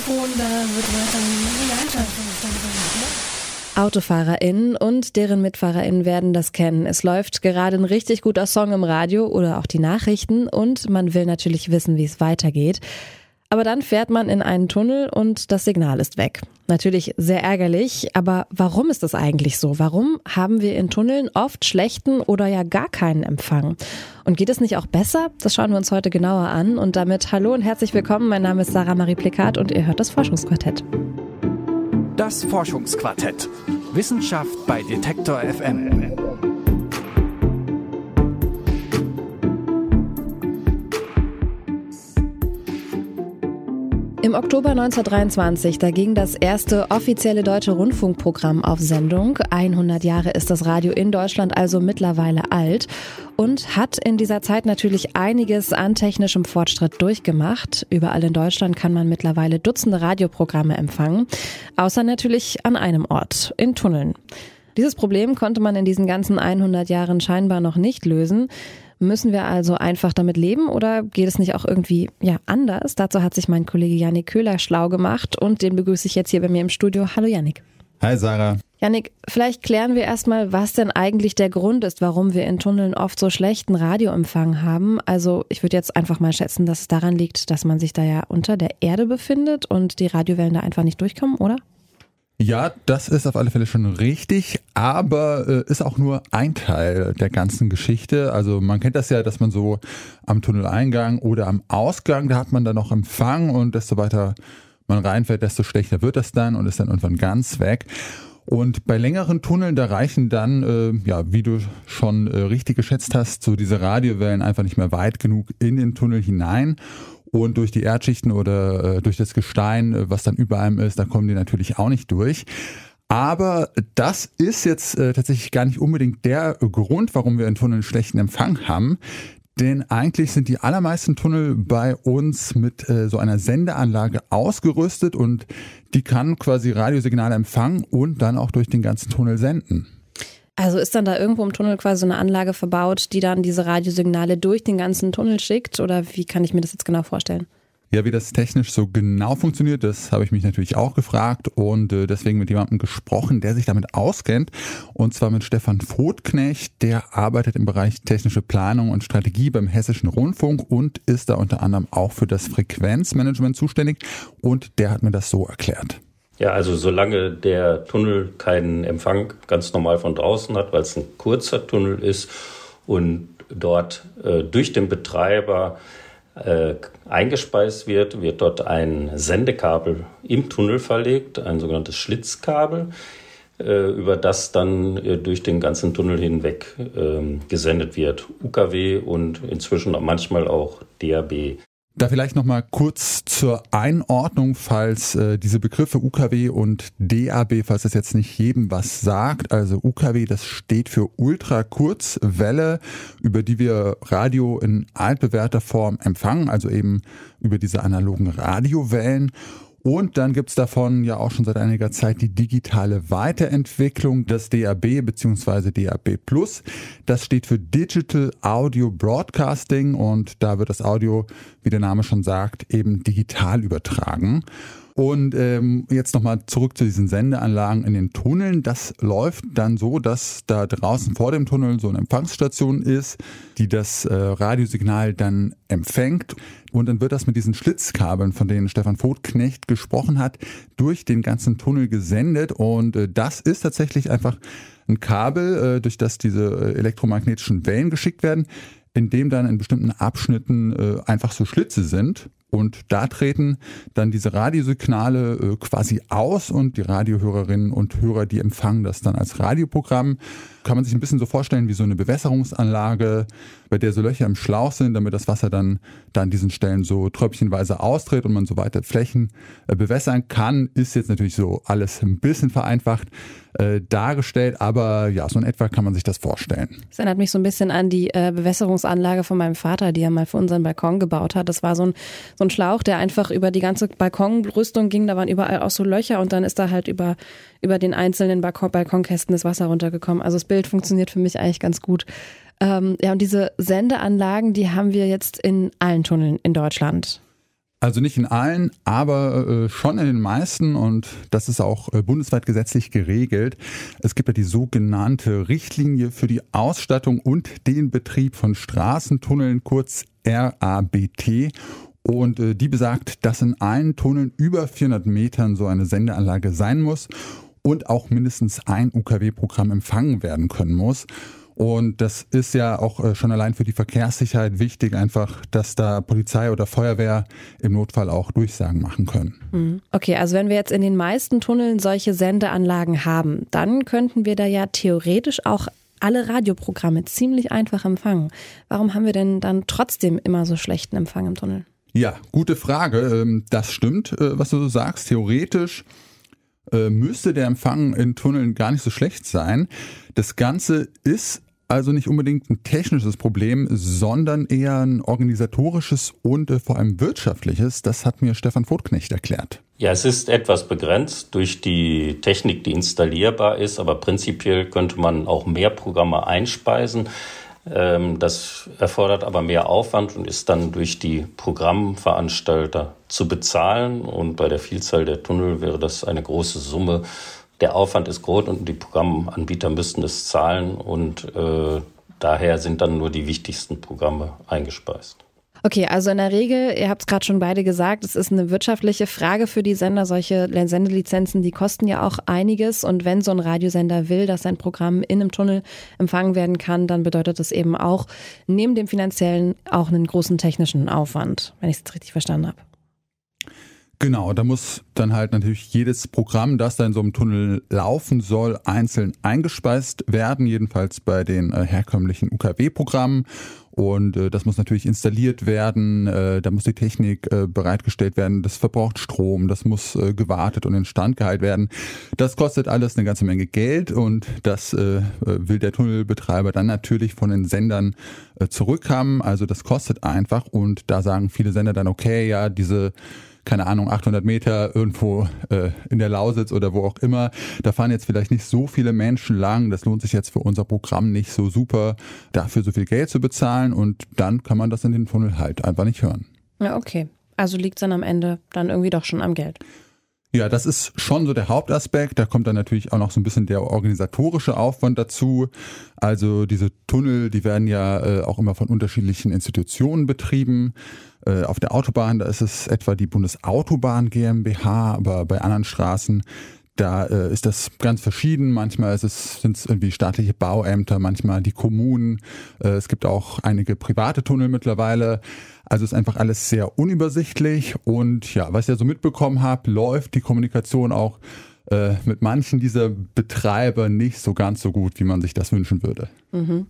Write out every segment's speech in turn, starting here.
Mikrofon, da wird weiter AutofahrerInnen und deren MitfahrerInnen werden das kennen. Es läuft gerade ein richtig guter Song im Radio oder auch die Nachrichten und man will natürlich wissen, wie es weitergeht. Aber dann fährt man in einen Tunnel und das Signal ist weg. Natürlich sehr ärgerlich, aber warum ist das eigentlich so? Warum haben wir in Tunneln oft schlechten oder ja gar keinen Empfang? Und geht es nicht auch besser? Das schauen wir uns heute genauer an. Und damit hallo und herzlich willkommen. Mein Name ist Sarah Marie Plikat und ihr hört das Forschungsquartett. Das Forschungsquartett. Wissenschaft bei Detektor FM. Im Oktober 1923, da ging das erste offizielle deutsche Rundfunkprogramm auf Sendung. 100 Jahre ist das Radio in Deutschland also mittlerweile alt und hat in dieser Zeit natürlich einiges an technischem Fortschritt durchgemacht. Überall in Deutschland kann man mittlerweile Dutzende Radioprogramme empfangen, außer natürlich an einem Ort, in Tunneln. Dieses Problem konnte man in diesen ganzen 100 Jahren scheinbar noch nicht lösen. Müssen wir also einfach damit leben oder geht es nicht auch irgendwie ja anders? Dazu hat sich mein Kollege Yannick Köhler schlau gemacht und den begrüße ich jetzt hier bei mir im Studio. Hallo Yannick. Hi Sarah. Yannick, vielleicht klären wir erstmal, was denn eigentlich der Grund ist, warum wir in Tunneln oft so schlechten Radioempfang haben. Also ich würde jetzt einfach mal schätzen, dass es daran liegt, dass man sich da ja unter der Erde befindet und die Radiowellen da einfach nicht durchkommen, oder? Ja, das ist auf alle Fälle schon richtig, aber äh, ist auch nur ein Teil der ganzen Geschichte. Also man kennt das ja, dass man so am Tunneleingang oder am Ausgang, da hat man dann noch Empfang und desto weiter man reinfährt, desto schlechter wird das dann und ist dann irgendwann ganz weg. Und bei längeren Tunneln, da reichen dann, äh, ja, wie du schon äh, richtig geschätzt hast, so diese Radiowellen einfach nicht mehr weit genug in den Tunnel hinein und durch die Erdschichten oder äh, durch das Gestein, äh, was dann über einem ist, da kommen die natürlich auch nicht durch. Aber das ist jetzt äh, tatsächlich gar nicht unbedingt der Grund, warum wir in Tunneln schlechten Empfang haben. Denn eigentlich sind die allermeisten Tunnel bei uns mit äh, so einer Sendeanlage ausgerüstet und die kann quasi Radiosignale empfangen und dann auch durch den ganzen Tunnel senden. Also ist dann da irgendwo im Tunnel quasi so eine Anlage verbaut, die dann diese Radiosignale durch den ganzen Tunnel schickt? Oder wie kann ich mir das jetzt genau vorstellen? Ja, wie das technisch so genau funktioniert, das habe ich mich natürlich auch gefragt und äh, deswegen mit jemandem gesprochen, der sich damit auskennt. Und zwar mit Stefan Votknecht, der arbeitet im Bereich technische Planung und Strategie beim Hessischen Rundfunk und ist da unter anderem auch für das Frequenzmanagement zuständig. Und der hat mir das so erklärt. Ja, also solange der Tunnel keinen Empfang ganz normal von draußen hat, weil es ein kurzer Tunnel ist und dort äh, durch den Betreiber äh, eingespeist wird, wird dort ein Sendekabel im Tunnel verlegt, ein sogenanntes Schlitzkabel, äh, über das dann äh, durch den ganzen Tunnel hinweg ähm, gesendet wird. UKW und inzwischen manchmal auch DAB. Da vielleicht nochmal kurz zur Einordnung, falls äh, diese Begriffe UKW und DAB, falls das jetzt nicht jedem was sagt. Also UKW, das steht für Ultrakurzwelle, über die wir Radio in altbewährter Form empfangen, also eben über diese analogen Radiowellen. Und dann gibt's davon ja auch schon seit einiger Zeit die digitale Weiterentwicklung, das DAB bzw. DAB Plus. Das steht für Digital Audio Broadcasting und da wird das Audio, wie der Name schon sagt, eben digital übertragen. Und ähm, jetzt nochmal zurück zu diesen Sendeanlagen in den Tunneln. Das läuft dann so, dass da draußen vor dem Tunnel so eine Empfangsstation ist, die das äh, Radiosignal dann empfängt. Und dann wird das mit diesen Schlitzkabeln, von denen Stefan Votknecht gesprochen hat, durch den ganzen Tunnel gesendet. Und äh, das ist tatsächlich einfach ein Kabel, äh, durch das diese äh, elektromagnetischen Wellen geschickt werden, in dem dann in bestimmten Abschnitten äh, einfach so Schlitze sind. Und da treten dann diese Radiosignale äh, quasi aus und die Radiohörerinnen und Hörer, die empfangen das dann als Radioprogramm. Kann man sich ein bisschen so vorstellen wie so eine Bewässerungsanlage, bei der so Löcher im Schlauch sind, damit das Wasser dann da an diesen Stellen so tröpfchenweise austritt und man so weiter Flächen äh, bewässern kann. Ist jetzt natürlich so alles ein bisschen vereinfacht äh, dargestellt, aber ja, so in etwa kann man sich das vorstellen. Das erinnert mich so ein bisschen an die äh, Bewässerungsanlage von meinem Vater, die er mal für unseren Balkon gebaut hat. Das war so ein, so ein Schlauch, der einfach über die ganze Balkonrüstung ging. Da waren überall auch so Löcher und dann ist da halt über, über den einzelnen Balkon, Balkonkästen das Wasser runtergekommen. Also das Bild funktioniert für mich eigentlich ganz gut. Ähm, ja, und diese Sendeanlagen, die haben wir jetzt in allen Tunneln in Deutschland. Also nicht in allen, aber äh, schon in den meisten und das ist auch äh, bundesweit gesetzlich geregelt. Es gibt ja die sogenannte Richtlinie für die Ausstattung und den Betrieb von Straßentunneln, kurz RABT. Und äh, die besagt, dass in allen Tunneln über 400 Metern so eine Sendeanlage sein muss und auch mindestens ein UKW-Programm empfangen werden können muss. Und das ist ja auch äh, schon allein für die Verkehrssicherheit wichtig, einfach, dass da Polizei oder Feuerwehr im Notfall auch Durchsagen machen können. Mhm. Okay, also wenn wir jetzt in den meisten Tunneln solche Sendeanlagen haben, dann könnten wir da ja theoretisch auch alle Radioprogramme ziemlich einfach empfangen. Warum haben wir denn dann trotzdem immer so schlechten Empfang im Tunnel? Ja, gute Frage. Ähm, das stimmt, äh, was du so sagst. Theoretisch äh, müsste der Empfang in Tunneln gar nicht so schlecht sein. Das Ganze ist also nicht unbedingt ein technisches Problem, sondern eher ein organisatorisches und äh, vor allem wirtschaftliches. Das hat mir Stefan Votknecht erklärt. Ja, es ist etwas begrenzt durch die Technik, die installierbar ist, aber prinzipiell könnte man auch mehr Programme einspeisen. Ähm, das erfordert aber mehr Aufwand und ist dann durch die Programmveranstalter zu bezahlen. Und bei der Vielzahl der Tunnel wäre das eine große Summe, der Aufwand ist groß und die Programmanbieter müssten es zahlen und äh, daher sind dann nur die wichtigsten Programme eingespeist. Okay, also in der Regel, ihr habt es gerade schon beide gesagt, es ist eine wirtschaftliche Frage für die Sender. Solche Sendelizenzen, die kosten ja auch einiges. Und wenn so ein Radiosender will, dass sein Programm in einem Tunnel empfangen werden kann, dann bedeutet das eben auch neben dem finanziellen auch einen großen technischen Aufwand, wenn ich es richtig verstanden habe. Genau, da muss dann halt natürlich jedes Programm, das da in so einem Tunnel laufen soll, einzeln eingespeist werden, jedenfalls bei den äh, herkömmlichen UKW-Programmen. Und äh, das muss natürlich installiert werden, äh, da muss die Technik äh, bereitgestellt werden, das verbraucht Strom, das muss äh, gewartet und instand gehalten werden. Das kostet alles eine ganze Menge Geld und das äh, will der Tunnelbetreiber dann natürlich von den Sendern äh, zurückhaben. Also das kostet einfach und da sagen viele Sender dann, okay, ja, diese keine Ahnung, 800 Meter irgendwo äh, in der Lausitz oder wo auch immer. Da fahren jetzt vielleicht nicht so viele Menschen lang. Das lohnt sich jetzt für unser Programm nicht so super, dafür so viel Geld zu bezahlen. Und dann kann man das in den Tunnel halt einfach nicht hören. Ja, okay. Also liegt es dann am Ende dann irgendwie doch schon am Geld. Ja, das ist schon so der Hauptaspekt. Da kommt dann natürlich auch noch so ein bisschen der organisatorische Aufwand dazu. Also diese Tunnel, die werden ja äh, auch immer von unterschiedlichen Institutionen betrieben. Äh, auf der Autobahn, da ist es etwa die Bundesautobahn GmbH, aber bei anderen Straßen da äh, ist das ganz verschieden. Manchmal sind es irgendwie staatliche Bauämter, manchmal die Kommunen. Äh, es gibt auch einige private Tunnel mittlerweile. Also ist einfach alles sehr unübersichtlich. Und ja, was ich ja so mitbekommen habe, läuft die Kommunikation auch äh, mit manchen dieser Betreiber nicht so ganz so gut, wie man sich das wünschen würde. Mhm.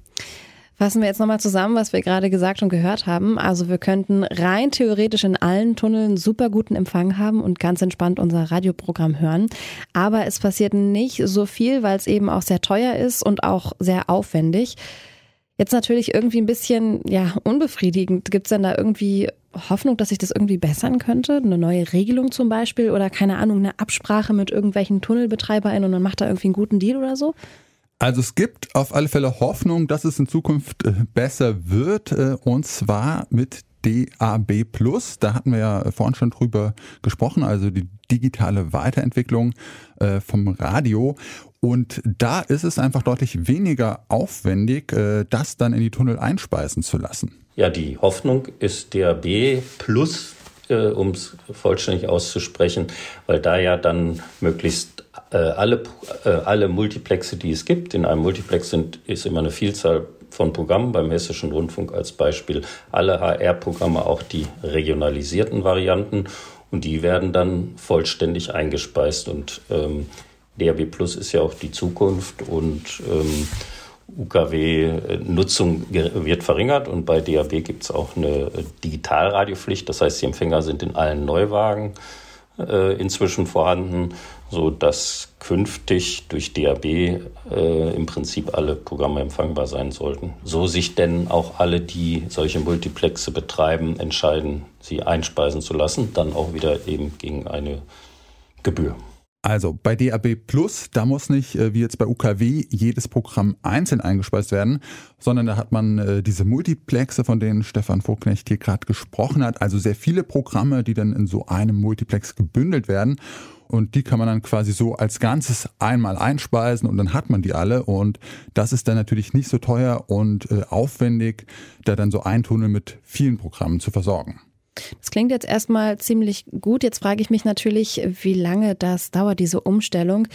Fassen wir jetzt nochmal zusammen, was wir gerade gesagt und gehört haben. Also wir könnten rein theoretisch in allen Tunneln super guten Empfang haben und ganz entspannt unser Radioprogramm hören. Aber es passiert nicht so viel, weil es eben auch sehr teuer ist und auch sehr aufwendig. Jetzt natürlich irgendwie ein bisschen ja, unbefriedigend. Gibt es denn da irgendwie Hoffnung, dass sich das irgendwie bessern könnte? Eine neue Regelung zum Beispiel oder keine Ahnung, eine Absprache mit irgendwelchen TunnelbetreiberInnen und man macht da irgendwie einen guten Deal oder so? Also es gibt auf alle Fälle Hoffnung, dass es in Zukunft äh, besser wird äh, und zwar mit DAB+. Da hatten wir ja vorhin schon drüber gesprochen, also die digitale Weiterentwicklung äh, vom Radio. Und da ist es einfach deutlich weniger aufwendig, das dann in die Tunnel einspeisen zu lassen. Ja, die Hoffnung ist DAB Plus, um es vollständig auszusprechen, weil da ja dann möglichst alle, äh, alle Multiplexe, die es gibt. In einem Multiplex sind, ist immer eine Vielzahl von Programmen, beim Hessischen Rundfunk als Beispiel alle HR-Programme, auch die regionalisierten Varianten. Und die werden dann vollständig eingespeist. Und ähm, DAB Plus ist ja auch die Zukunft und ähm, UKW-Nutzung wird verringert und bei DAB gibt es auch eine Digitalradiopflicht. Das heißt, die Empfänger sind in allen Neuwagen äh, inzwischen vorhanden, so dass künftig durch DAB äh, im Prinzip alle Programme empfangbar sein sollten. So sich denn auch alle, die solche Multiplexe betreiben, entscheiden, sie einspeisen zu lassen, dann auch wieder eben gegen eine Gebühr. Also bei DAB Plus, da muss nicht äh, wie jetzt bei UKW jedes Programm einzeln eingespeist werden, sondern da hat man äh, diese Multiplexe, von denen Stefan Vogtknecht hier gerade gesprochen hat. Also sehr viele Programme, die dann in so einem Multiplex gebündelt werden. Und die kann man dann quasi so als Ganzes einmal einspeisen und dann hat man die alle. Und das ist dann natürlich nicht so teuer und äh, aufwendig, da dann so ein Tunnel mit vielen Programmen zu versorgen. Das klingt jetzt erstmal ziemlich gut. Jetzt frage ich mich natürlich, wie lange das dauert, diese Umstellung.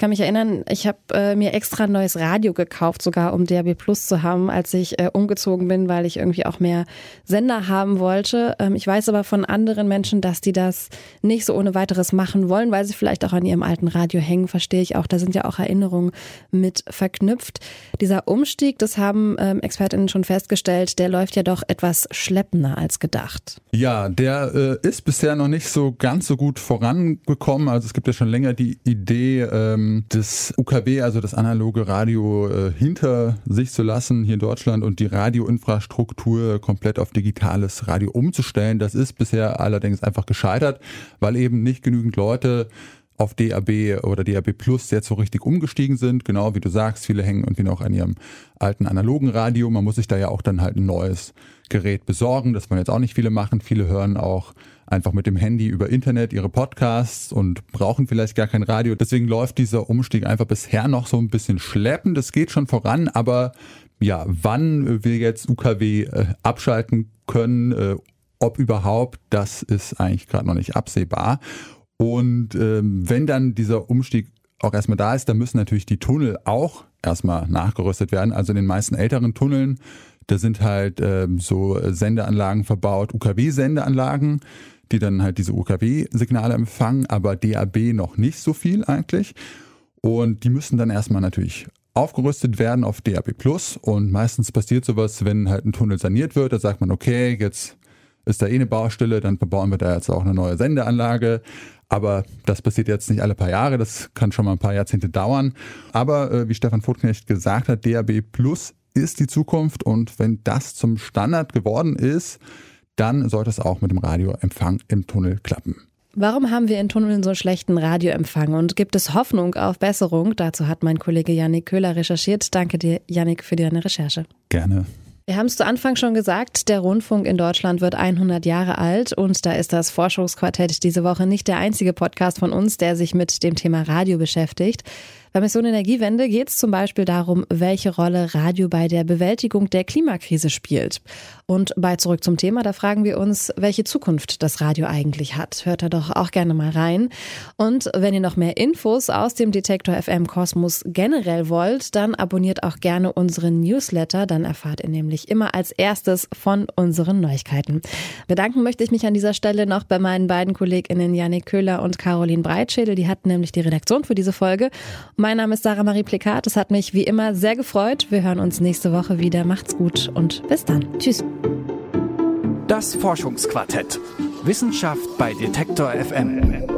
Kann mich erinnern, ich habe äh, mir extra ein neues Radio gekauft, sogar um DAB Plus zu haben, als ich äh, umgezogen bin, weil ich irgendwie auch mehr Sender haben wollte. Ähm, ich weiß aber von anderen Menschen, dass die das nicht so ohne weiteres machen wollen, weil sie vielleicht auch an ihrem alten Radio hängen, verstehe ich auch. Da sind ja auch Erinnerungen mit verknüpft. Dieser Umstieg, das haben ähm, ExpertInnen schon festgestellt, der läuft ja doch etwas schleppender als gedacht. Ja, der äh, ist bisher noch nicht so ganz so gut vorangekommen. Also es gibt ja schon länger die Idee, ähm, das UKW, also das analoge Radio, äh, hinter sich zu lassen hier in Deutschland und die Radioinfrastruktur komplett auf digitales Radio umzustellen. Das ist bisher allerdings einfach gescheitert, weil eben nicht genügend Leute auf DAB oder DAB Plus jetzt so richtig umgestiegen sind. Genau wie du sagst, viele hängen irgendwie noch an ihrem alten analogen Radio. Man muss sich da ja auch dann halt ein neues Gerät besorgen. Das wollen jetzt auch nicht viele machen. Viele hören auch einfach mit dem Handy über Internet ihre Podcasts und brauchen vielleicht gar kein Radio. Deswegen läuft dieser Umstieg einfach bisher noch so ein bisschen schleppend. Das geht schon voran, aber ja, wann wir jetzt UKW äh, abschalten können, äh, ob überhaupt, das ist eigentlich gerade noch nicht absehbar. Und ähm, wenn dann dieser Umstieg auch erstmal da ist, dann müssen natürlich die Tunnel auch erstmal nachgerüstet werden. Also in den meisten älteren Tunneln, da sind halt ähm, so Sendeanlagen verbaut, UKW-Sendeanlagen, die dann halt diese UKW-Signale empfangen, aber DAB noch nicht so viel eigentlich. Und die müssen dann erstmal natürlich aufgerüstet werden auf DAB Plus. Und meistens passiert sowas, wenn halt ein Tunnel saniert wird, da sagt man, okay, jetzt ist da eh eine Baustelle, dann verbauen wir da jetzt auch eine neue Sendeanlage. Aber das passiert jetzt nicht alle paar Jahre, das kann schon mal ein paar Jahrzehnte dauern. Aber äh, wie Stefan Votknecht gesagt hat, DAB Plus ist die Zukunft und wenn das zum Standard geworden ist, dann sollte es auch mit dem Radioempfang im Tunnel klappen. Warum haben wir in Tunneln so schlechten Radioempfang und gibt es Hoffnung auf Besserung? Dazu hat mein Kollege Yannick Köhler recherchiert. Danke dir, Yannick, für deine Recherche. Gerne. Wir haben es zu Anfang schon gesagt, der Rundfunk in Deutschland wird 100 Jahre alt und da ist das Forschungsquartett diese Woche nicht der einzige Podcast von uns, der sich mit dem Thema Radio beschäftigt. Bei Mission Energiewende geht es zum Beispiel darum, welche Rolle Radio bei der Bewältigung der Klimakrise spielt. Und bei Zurück zum Thema, da fragen wir uns, welche Zukunft das Radio eigentlich hat. Hört da doch auch gerne mal rein. Und wenn ihr noch mehr Infos aus dem Detektor FM Kosmos generell wollt, dann abonniert auch gerne unseren Newsletter. Dann erfahrt ihr nämlich immer als erstes von unseren Neuigkeiten. Bedanken möchte ich mich an dieser Stelle noch bei meinen beiden KollegInnen Janik Köhler und Caroline Breitschädel. Die hatten nämlich die Redaktion für diese Folge. Mein Name ist Sarah Marie Plikat. Es hat mich wie immer sehr gefreut. Wir hören uns nächste Woche wieder. Macht's gut und bis dann. Tschüss. Das Forschungsquartett. Wissenschaft bei Detektor FM.